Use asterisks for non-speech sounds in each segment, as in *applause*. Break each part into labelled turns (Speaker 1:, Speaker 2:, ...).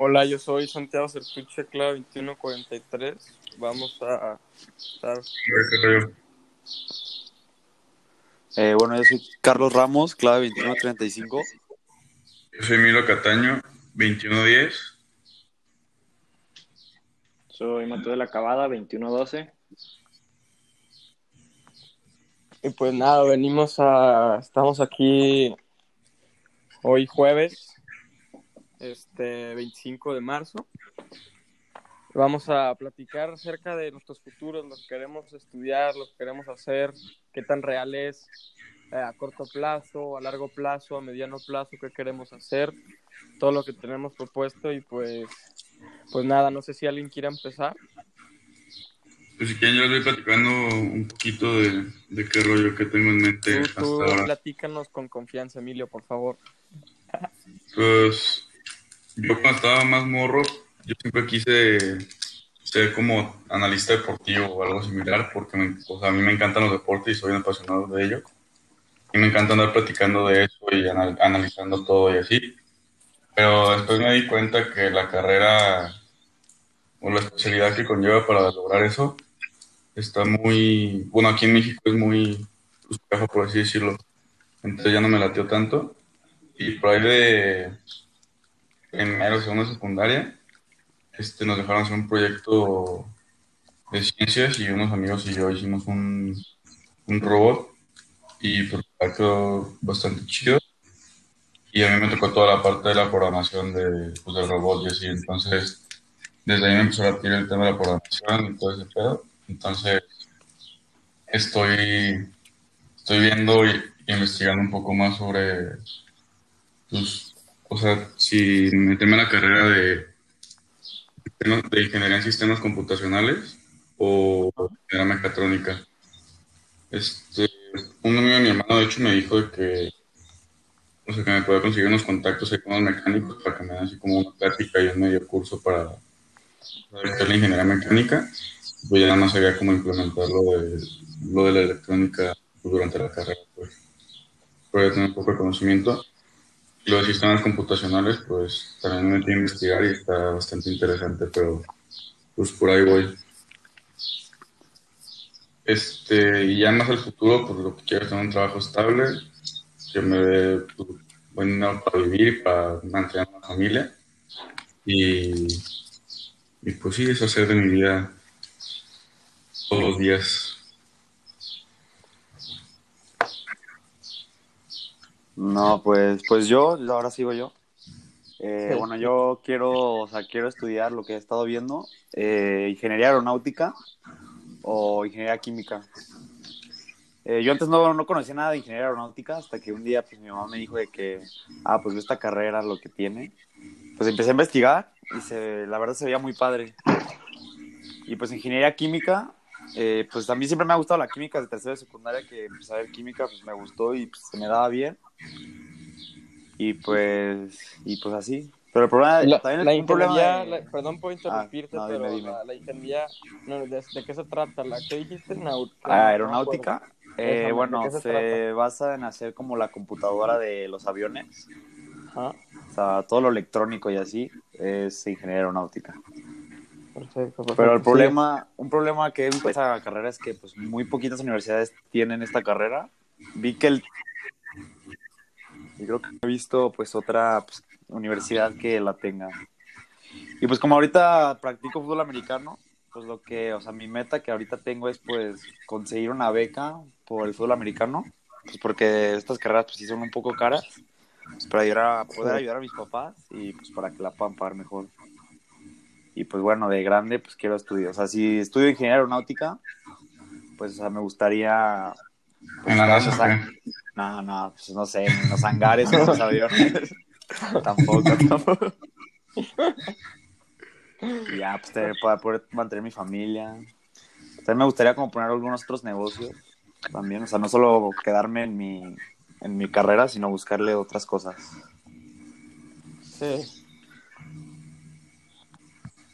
Speaker 1: Hola, yo soy Santiago Sertuche, clave 2143. Vamos a estar.
Speaker 2: Eh, bueno, yo soy Carlos Ramos, clave 2135.
Speaker 3: Yo soy Milo Cataño, 2110.
Speaker 4: Soy Mateo de la Cabada, 2112.
Speaker 1: Y pues nada, venimos a. Estamos aquí hoy jueves, este 25 de marzo. Vamos a platicar acerca de nuestros futuros, lo que queremos estudiar, lo que queremos hacer, qué tan real es eh, a corto plazo, a largo plazo, a mediano plazo, qué queremos hacer, todo lo que tenemos propuesto y pues, pues nada, no sé si alguien quiera empezar.
Speaker 3: Pues si quieren yo les voy platicando un poquito de, de qué rollo que tengo en mente
Speaker 1: Tú,
Speaker 3: hasta
Speaker 1: tú
Speaker 3: ahora.
Speaker 1: platícanos con confianza, Emilio, por favor.
Speaker 3: Pues yo cuando estaba más morro, yo siempre quise ser como analista deportivo o algo similar, porque me- o sea, a mí me encantan los deportes y soy un apasionado de ello. Y me encanta andar platicando de eso y anal- analizando todo y así. Pero después me di cuenta que la carrera o la especialidad que conlleva para lograr eso está muy, bueno, aquí en México es muy por así decirlo. Entonces ya no me latió tanto. Y por ahí de primero, segundo, secundaria, este, nos dejaron hacer un proyecto de ciencias y unos amigos y yo hicimos un, un robot y pues quedó bastante chido. Y a mí me tocó toda la parte de la programación de, pues, del robot y así. Entonces, desde ahí me empezó a latir el tema de la programación y todo ese pedo. Entonces, estoy, estoy viendo y investigando un poco más sobre, pues, o sea, si meterme a la carrera de, ingeniería en sistemas computacionales o ingeniería mecatrónica. Este, un amigo de mi hermano, de hecho, me dijo que, o sea, que me podía conseguir unos contactos ahí con los mecánicos para que me den así como una plática y un medio curso para para la ingeniería mecánica. Pues ya nada más sabía cómo implementar lo de, lo de la electrónica durante la carrera, pues. Pero ya tener un poco de conocimiento. Y lo de sistemas computacionales, pues también me metí a investigar y está bastante interesante, pero pues por ahí voy. Este, y ya más al futuro, pues lo que quiero es tener un trabajo estable, que me dé pues, buen dinero para vivir, para mantener una familia. Y, y pues sí, eso hacer de mi vida todos los días.
Speaker 2: No, pues, pues yo, ahora sigo yo. Eh, bueno, yo quiero, o sea, quiero estudiar lo que he estado viendo, eh, ingeniería aeronáutica o ingeniería química. Eh, yo antes no, no conocía nada de ingeniería aeronáutica hasta que un día pues mi mamá me dijo de que, ah, pues esta carrera lo que tiene. Pues empecé a investigar y se, la verdad se veía muy padre. Y pues ingeniería química, eh, pues mí siempre me ha gustado la química de tercera de secundaria, que empecé a ver química, pues me gustó y pues, se me daba bien. Y pues, y pues así. Pero el problema,
Speaker 1: La,
Speaker 2: también
Speaker 1: la
Speaker 2: un problema
Speaker 1: ingeniería,
Speaker 2: de-
Speaker 1: la- perdón por interrumpirte,
Speaker 2: Ah, no,
Speaker 1: pero
Speaker 2: dime.
Speaker 1: La, la ingeniería, no, ¿de, de qué se trata? ¿La que dijiste? Nau-
Speaker 2: Ah, aeronáutica. Eh,
Speaker 1: ¿de
Speaker 2: bueno,
Speaker 1: se
Speaker 2: basa en hacer como la computadora de los aviones.
Speaker 1: Ajá,
Speaker 2: O sea, todo lo electrónico y así es ingeniería aeronáutica.
Speaker 1: Perfecto, perfecto.
Speaker 2: Pero el
Speaker 1: Sí.
Speaker 2: problema, un problema que es esa carrera es que pues muy poquitas universidades tienen esta carrera. Vi que el y creo que he visto pues otra pues, universidad que la tenga. Y pues como ahorita practico fútbol americano, pues lo que, o sea, mi meta que ahorita tengo es pues conseguir una beca por el fútbol americano, pues porque estas carreras pues sí son un poco caras, pues, para ayudar a, poder ayudar a mis papás y pues para que la puedan pagar mejor. Y pues bueno, de grande pues quiero estudiar, o sea, si estudio ingeniería aeronáutica, pues o sea, me gustaría... pues,
Speaker 3: En la
Speaker 2: en
Speaker 3: NASA,
Speaker 2: los
Speaker 3: ¿o
Speaker 2: han- No, no, pues no sé, en los hangares con los aviones. *laughs* tampoco, tampoco. Y ya, pues te- para poder mantener mi familia. También me gustaría como poner algunos otros negocios también, o sea, no solo quedarme en mi, en mi carrera, sino buscarle otras cosas.
Speaker 1: Sí,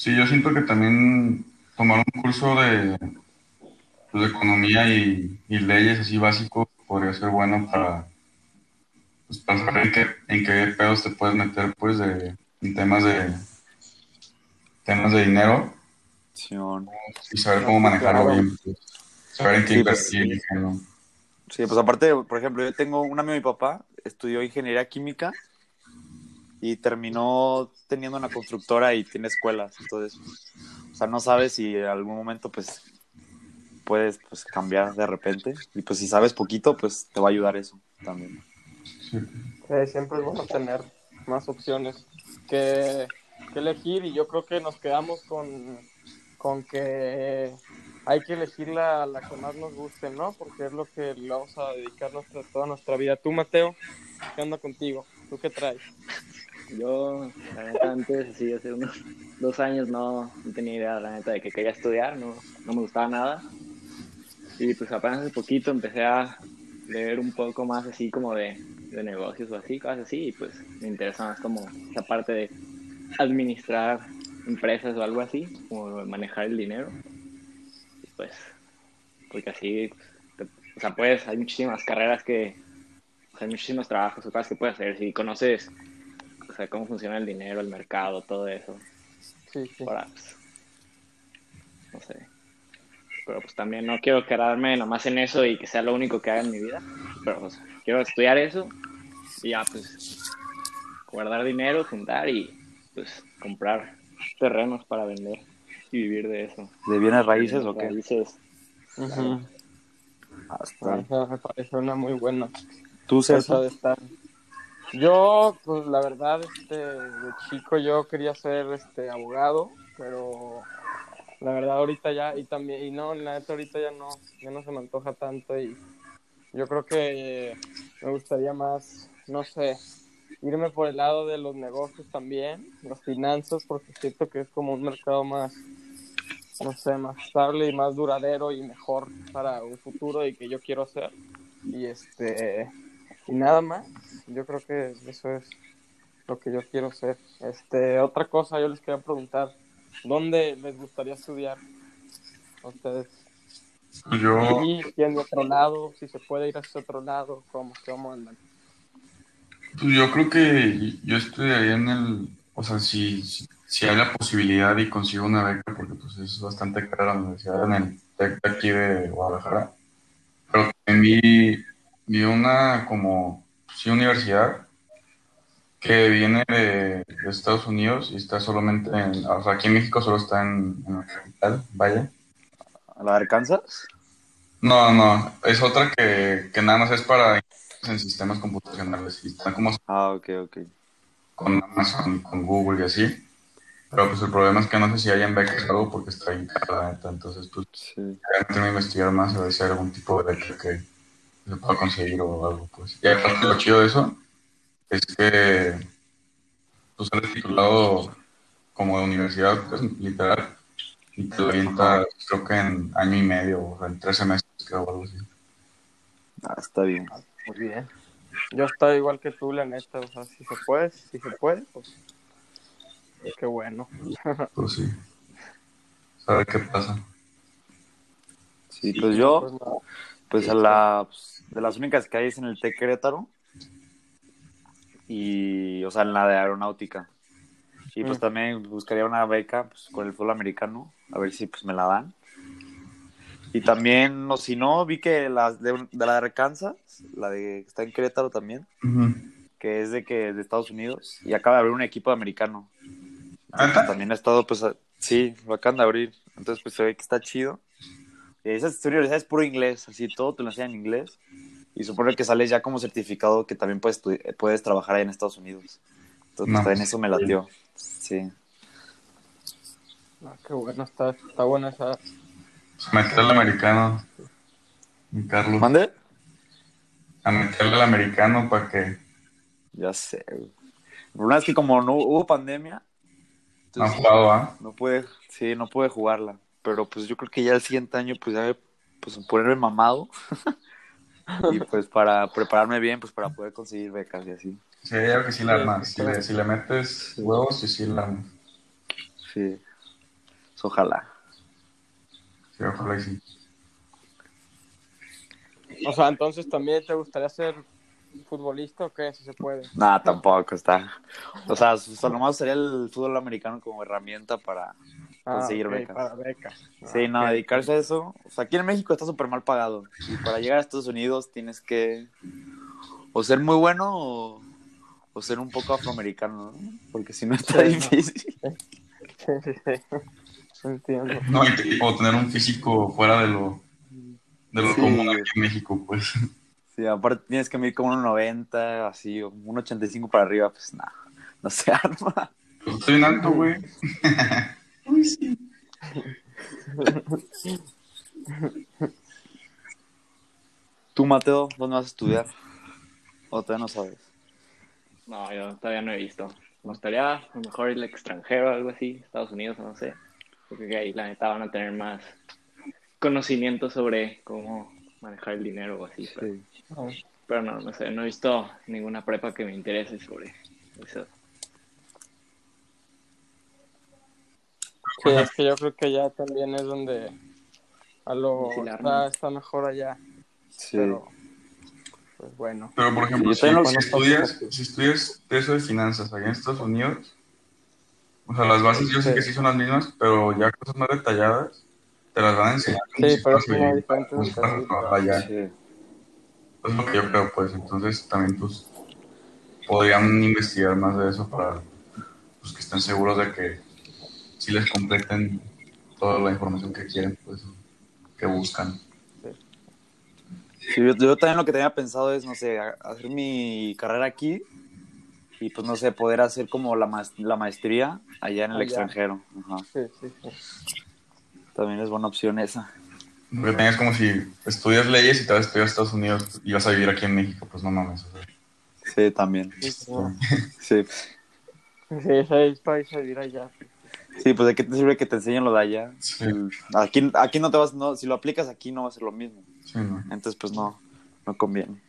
Speaker 3: Sí, yo siento que también tomar un curso de, pues, de economía y, y leyes así básicos podría ser bueno para, pues, para saber en qué, en qué pedos te puedes meter pues de, en temas de, temas de dinero y saber cómo manejarlo
Speaker 1: claro.
Speaker 3: bien. pues. Saber en qué
Speaker 2: Sí, pues,
Speaker 3: invertir no.
Speaker 2: Sí, pues aparte, por ejemplo, yo tengo un amigo de mi papá, estudió ingeniería química y terminó teniendo una constructora y tiene escuelas. Entonces, o sea, no sabes si en algún momento, pues, puedes pues, cambiar de repente. Y pues, si sabes poquito, pues te va a ayudar eso también.
Speaker 1: Eh, siempre es bueno tener más opciones que, que elegir y yo creo que nos quedamos con, con que hay que elegir la, la que más nos guste, ¿no? Porque es lo que le vamos a dedicar nuestra, toda nuestra vida. Tú, Mateo, ¿qué onda contigo? ¿Tú qué traes?
Speaker 4: Yo, la neta, antes, así, hace unos dos años no, no tenía idea, la neta, de que quería estudiar, no, no me gustaba nada. Y pues apenas hace poquito empecé a leer un poco más así como de, de negocios o así, cosas así, y pues me interesa más como esa parte de administrar empresas o algo así, como manejar el dinero. Y pues, porque así, pues, o sea, pues hay muchísimas carreras que, o hay muchísimos trabajos o cosas que puedes hacer si conoces sea, cómo funciona el dinero, el mercado, todo eso.
Speaker 1: Sí, sí.
Speaker 4: Para, pues, no sé. Pero pues también no quiero quedarme nomás en eso y que sea lo único que haga en mi vida. Pero pues, quiero estudiar eso y ya pues guardar dinero, juntar y pues comprar terrenos para vender y vivir de eso.
Speaker 2: ¿De bienes raíces o qué?
Speaker 4: Raíces.
Speaker 2: Está bien.
Speaker 1: Esa me parece una muy buena.
Speaker 2: ¿Tú, César?
Speaker 1: de estar. Yo, pues la verdad, este, de chico yo quería ser este abogado, pero la verdad ahorita ya, y también, y no, la neta ahorita ya no, ya no se me antoja tanto y yo creo que me gustaría más, no sé, irme por el lado de los negocios también, las finanzas, porque siento que es como un mercado más, no sé, más estable y más duradero y mejor para un futuro y que yo quiero hacer. Y este, y nada más, yo creo que eso es lo que yo quiero hacer. Este, otra cosa, yo les quería preguntar, ¿dónde les gustaría estudiar a ustedes?
Speaker 3: Yo,
Speaker 1: Y si en otro lado, si se puede ir hacia otro lado, ¿cómo, cómo andan?
Speaker 3: pues yo creo que yo estudiaría en el, o sea, si, si, si hay la posibilidad y consigo una beca, porque pues es bastante cara la universidad en el TEC de aquí de Guadalajara, pero también vi, vi una como, sí, universidad que viene de, de Estados Unidos y está solamente en, o sea, aquí en México solo está en, en la capital, vaya.
Speaker 2: ¿La de Arkansas?
Speaker 3: No, no, es otra que, que nada más es para en sistemas computacionales y está como
Speaker 2: Ah, ok, ok.
Speaker 3: con Amazon con Google y así. Pero pues el problema es que no sé si hayan becas o algo porque está cara la neta. Entonces, pues
Speaker 2: Sí.
Speaker 3: tengo que investigar más y ver si hay algún tipo de beca que se pueda conseguir o algo, pues. Y aparte lo chido de eso es que tú sales titulado como de universidad, pues literal, y te lo avientas creo que en año y medio o en tres semestres, creo, o algo así.
Speaker 2: Ah, está bien.
Speaker 1: Muy bien. Yo estoy igual que tú, la neta, o sea, si se puede, si se puede, pues qué bueno. *laughs*
Speaker 3: Pues sí. A ver qué pasa.
Speaker 2: Sí, pues yo,
Speaker 1: Pues.
Speaker 2: Pues a la, pues, de las únicas que hay es en el TEC Querétaro y, o sea, en la de aeronáutica. Y pues
Speaker 1: Mm.
Speaker 2: también buscaría una beca pues, con el fútbol americano, a ver si pues me la dan. Y también, no, si no, vi que la de, de la de Arkansas, la de que está en Querétaro también, que es de que de Estados Unidos, y acaba de abrir un equipo americano. Entonces,
Speaker 3: ¿Neta?
Speaker 2: también ha estado, pues, a- sí, lo acaban de abrir. Entonces, pues se ve que está chido. Y esas universidades es puro inglés, así todo te lo enseñan en inglés. Y supone que sales ya como certificado que también puedes, puedes trabajar ahí en Estados Unidos. Entonces, pues,
Speaker 3: No.
Speaker 2: también eso me latió. Sí.
Speaker 1: Ah, qué bueno, está, está buena esa.
Speaker 3: Pues meterle al americano, mi Carlos.
Speaker 2: ¿Mande?
Speaker 3: A meterle al americano para que
Speaker 2: Ya sé. güey. El problema es que como no hubo pandemia,
Speaker 3: no ha
Speaker 2: entonces,
Speaker 3: jugado, ¿ah?
Speaker 2: no pude, sí, no pude jugarla. Pero pues yo creo que ya el siguiente año, pues ya pues ponerme mamado. y *laughs* pues para prepararme bien, pues para poder conseguir becas y así.
Speaker 3: Sí, yo creo que sí la armas.
Speaker 1: sí,
Speaker 3: Si le, si le metes huevos, sí, sí la armas.
Speaker 2: Sí. Pues, ojalá.
Speaker 3: Sí, ojalá y sí.
Speaker 1: O sea, entonces también te gustaría ser futbolista o qué? Si se puede.
Speaker 2: Nada, tampoco está. O sea, solo más sería el fútbol americano como herramienta para conseguir
Speaker 1: ok,
Speaker 2: becas.
Speaker 1: Para becas.
Speaker 2: Sí,
Speaker 1: Ah,
Speaker 2: no,
Speaker 1: ok.
Speaker 2: dedicarse a eso. O sea, aquí en México está súper mal pagado. Y para llegar a Estados Unidos tienes que o ser muy bueno o, o ser un poco afroamericano, ¿no? Porque si no está
Speaker 1: Sí, no.
Speaker 2: difícil.
Speaker 1: Sí, *laughs* sí, sí. Entiendo.
Speaker 3: No, y- o tener un físico fuera de lo, de lo
Speaker 2: Sí.
Speaker 3: común aquí en México, pues.
Speaker 2: Sí, aparte tienes que medir como un 90, así, o un 85 para arriba, pues nada, no se arma.
Speaker 3: Pues estoy en alto, güey. *laughs* Uy, sí.
Speaker 2: Tú, Mateo, ¿dónde vas a estudiar? O todavía no sabes.
Speaker 4: No, yo todavía no he visto. Me gustaría a lo mejor ir al extranjero o algo así, Estados Unidos o no sé. Porque que ahí la neta van a tener más conocimiento sobre cómo manejar el dinero o así. Pero,
Speaker 2: Sí.
Speaker 4: pero no, no sé, no he visto ninguna prepa que me interese sobre eso.
Speaker 1: Sí, es que yo creo que ya también es donde a lo está, está mejor allá.
Speaker 2: Sí.
Speaker 1: Pero, pues bueno.
Speaker 3: Pero, por ejemplo, si, estudias, si estudias eso de finanzas allá en Estados Unidos, o sea, las bases yo sé que sí son las mismas, pero ya cosas más detalladas te las van a enseñar.
Speaker 1: Sí, pero es diferente
Speaker 3: allá.
Speaker 2: Sí.
Speaker 3: Es lo que yo creo, pues. Entonces, también, pues, podrían investigar más de eso para pues, que estén seguros de que sí les completen toda la información que quieren, pues, que buscan.
Speaker 2: Sí, yo, yo también lo que tenía pensado es, no sé, hacer mi carrera aquí y pues no sé, poder hacer como la, maes- la maestría allá en el
Speaker 1: Allá.
Speaker 2: extranjero. Ajá.
Speaker 1: Sí, sí, sí.
Speaker 2: También es buena opción esa.
Speaker 3: Porque tengas como si estudias leyes y te vas a estudiar a Estados Unidos y vas a vivir aquí en México, pues no mames. o sea,
Speaker 2: Sí, también.
Speaker 1: Sí, no.
Speaker 2: Sí.
Speaker 1: Sí, seis países a vivir allá.
Speaker 2: Sí, pues de qué te sirve que te enseñen lo de allá.
Speaker 3: Sí.
Speaker 2: Aquí, aquí no te vas, no, si lo aplicas aquí no va a ser lo mismo.
Speaker 3: sí, no.
Speaker 2: Entonces, pues no, no conviene.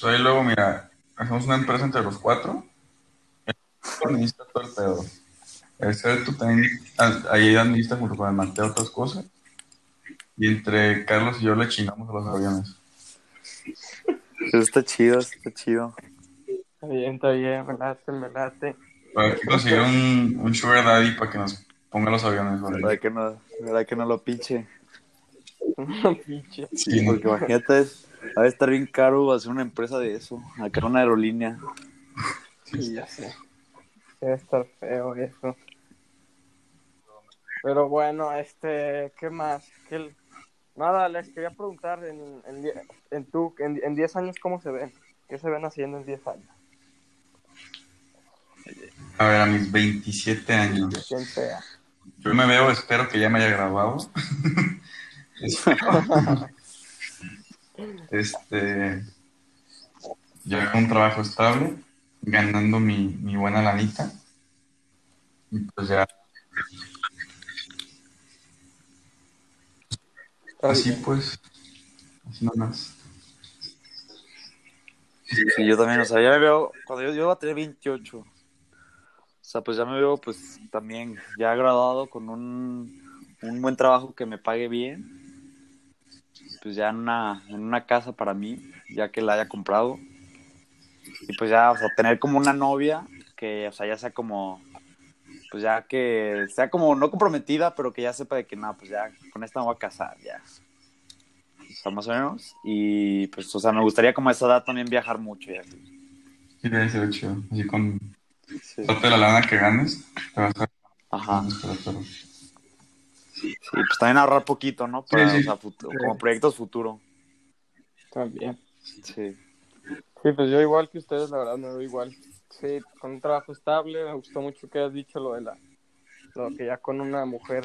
Speaker 3: Pues ahí luego, mira, hacemos una empresa entre los cuatro. Administra todo el pedo. El tú también, ah, ahí administra junto con el Mateo otras cosas. Y entre Carlos y yo le chingamos a los aviones.
Speaker 2: Eso está chido, eso está chido.
Speaker 1: Está bien, está bien, me late, me late.
Speaker 3: Para que conseguir un, un sugar daddy para que nos ponga los aviones. ¿vale?
Speaker 2: ¿Verdad que no, verdad que no lo pinche?
Speaker 1: Pinche.
Speaker 3: Sí, no.
Speaker 2: Porque imagínate, va a estar bien caro hacer una empresa de eso, acá una aerolínea.
Speaker 1: Sí, ya sé. Debe estar feo eso. Pero bueno, este, ¿qué más? ¿Qué Nada, les quería preguntar en, en, en, tu, en, en 10 años, ¿cómo se ven? ¿Qué se ven haciendo en 10 años?
Speaker 3: A ver, a mis 27 años.
Speaker 1: Sea.
Speaker 3: Yo me veo, espero que ya me haya grabado. *laughs* *laughs* este. Ya con un trabajo estable, ganando mi, mi buena lanita. Y pues ya, así pues, así nomás.
Speaker 2: Sí, yo también, o sea, ya me veo, cuando yo, yo voy a tener 28, o sea, pues ya me veo pues también ya graduado con un, un buen trabajo que me pague bien, pues ya en una, en una casa para mí, ya que la haya comprado, y pues ya, o sea, tener como una novia que, o sea, ya sea como, pues ya que sea como no comprometida, pero que ya sepa de que nada, pues ya con esta me voy a casar, ya. O sea, más o menos. Y pues, o sea, me gustaría como a esa edad también viajar mucho y así.
Speaker 3: Sí, debe ser chido. Así con
Speaker 2: Sí.
Speaker 3: de la lana que ganes, te vas a.
Speaker 2: Ajá. Sí, pues también ahorrar poquito, ¿no? Para,
Speaker 3: Sí, sí.
Speaker 2: o sea, futu- como proyectos futuro.
Speaker 1: También.
Speaker 2: Sí.
Speaker 1: Sí, pues yo igual que ustedes, la verdad, me veo igual. Sí, con un trabajo estable, me gustó mucho que hayas dicho lo de la, lo que ya con una mujer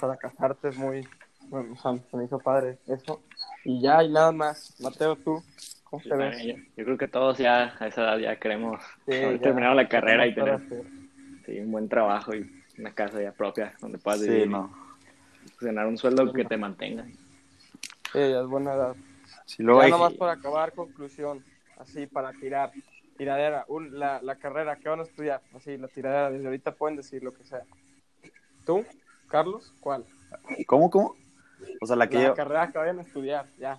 Speaker 1: para casarte es muy, bueno, o sea, se me hizo padre eso. Y ya, y nada más. Mateo, tú, ¿cómo te ves?
Speaker 4: yo- yo creo que todos ya a esa edad ya queremos
Speaker 1: Sí,
Speaker 4: haber
Speaker 1: ya,
Speaker 4: terminado la carrera y tener sí, un buen trabajo y una casa ya propia donde puedas
Speaker 2: Sí,
Speaker 4: vivir
Speaker 2: no.
Speaker 4: ganar un sueldo que te mantenga.
Speaker 1: Sí, ya es buena edad.
Speaker 2: Sí, luego
Speaker 1: ya
Speaker 2: hay-
Speaker 1: nomás para acabar, conclusión, así para tirar. Tiradera, un, la, la carrera, ¿qué van a estudiar? Así, la tiradera, desde ahorita pueden decir lo que sea. ¿Tú, Carlos? ¿Cuál?
Speaker 2: ¿Cómo, cómo? O sea, la que
Speaker 1: La
Speaker 2: yo,
Speaker 1: carrera que vayan a estudiar, ya.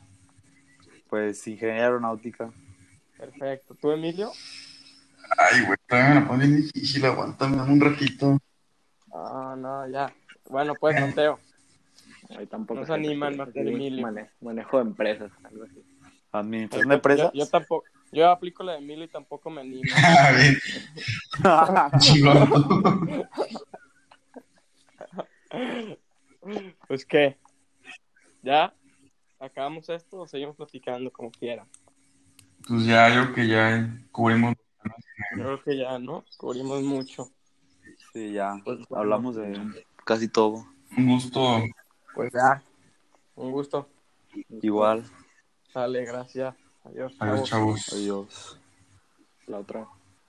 Speaker 2: pues, ingeniería aeronáutica.
Speaker 1: Perfecto. ¿Tú, Emilio?
Speaker 3: Ay, güey, todavía me la pone bien difícil, aguántame, dame un ratito.
Speaker 1: Ah, no, ya. Bueno, pues, Mateo.
Speaker 4: Ahí tampoco.
Speaker 1: No se
Speaker 4: sé,
Speaker 1: animan, Martín Emilio.
Speaker 4: mane- manejo de empresas, algo así.
Speaker 2: Administración de empresas.
Speaker 1: Yo, yo tampoco. Yo aplico la de Emilio y tampoco me animo. *laughs*
Speaker 3: Ah, bien, *laughs* chingón.
Speaker 1: Pues, ¿qué? ¿Ya? ¿Acabamos esto o seguimos platicando como quieran?
Speaker 3: Pues ya, yo creo que ya cubrimos.
Speaker 1: Yo creo que ya, ¿no? Cubrimos mucho.
Speaker 2: sí, ya.
Speaker 1: Pues.
Speaker 2: Hablamos de casi todo.
Speaker 3: Un gusto.
Speaker 1: Pues ya. Un gusto.
Speaker 2: Igual.
Speaker 1: Sale, gracias. Adiós.
Speaker 3: Adiós,
Speaker 1: chavos.
Speaker 3: chavos.
Speaker 2: Adiós.
Speaker 4: La otra.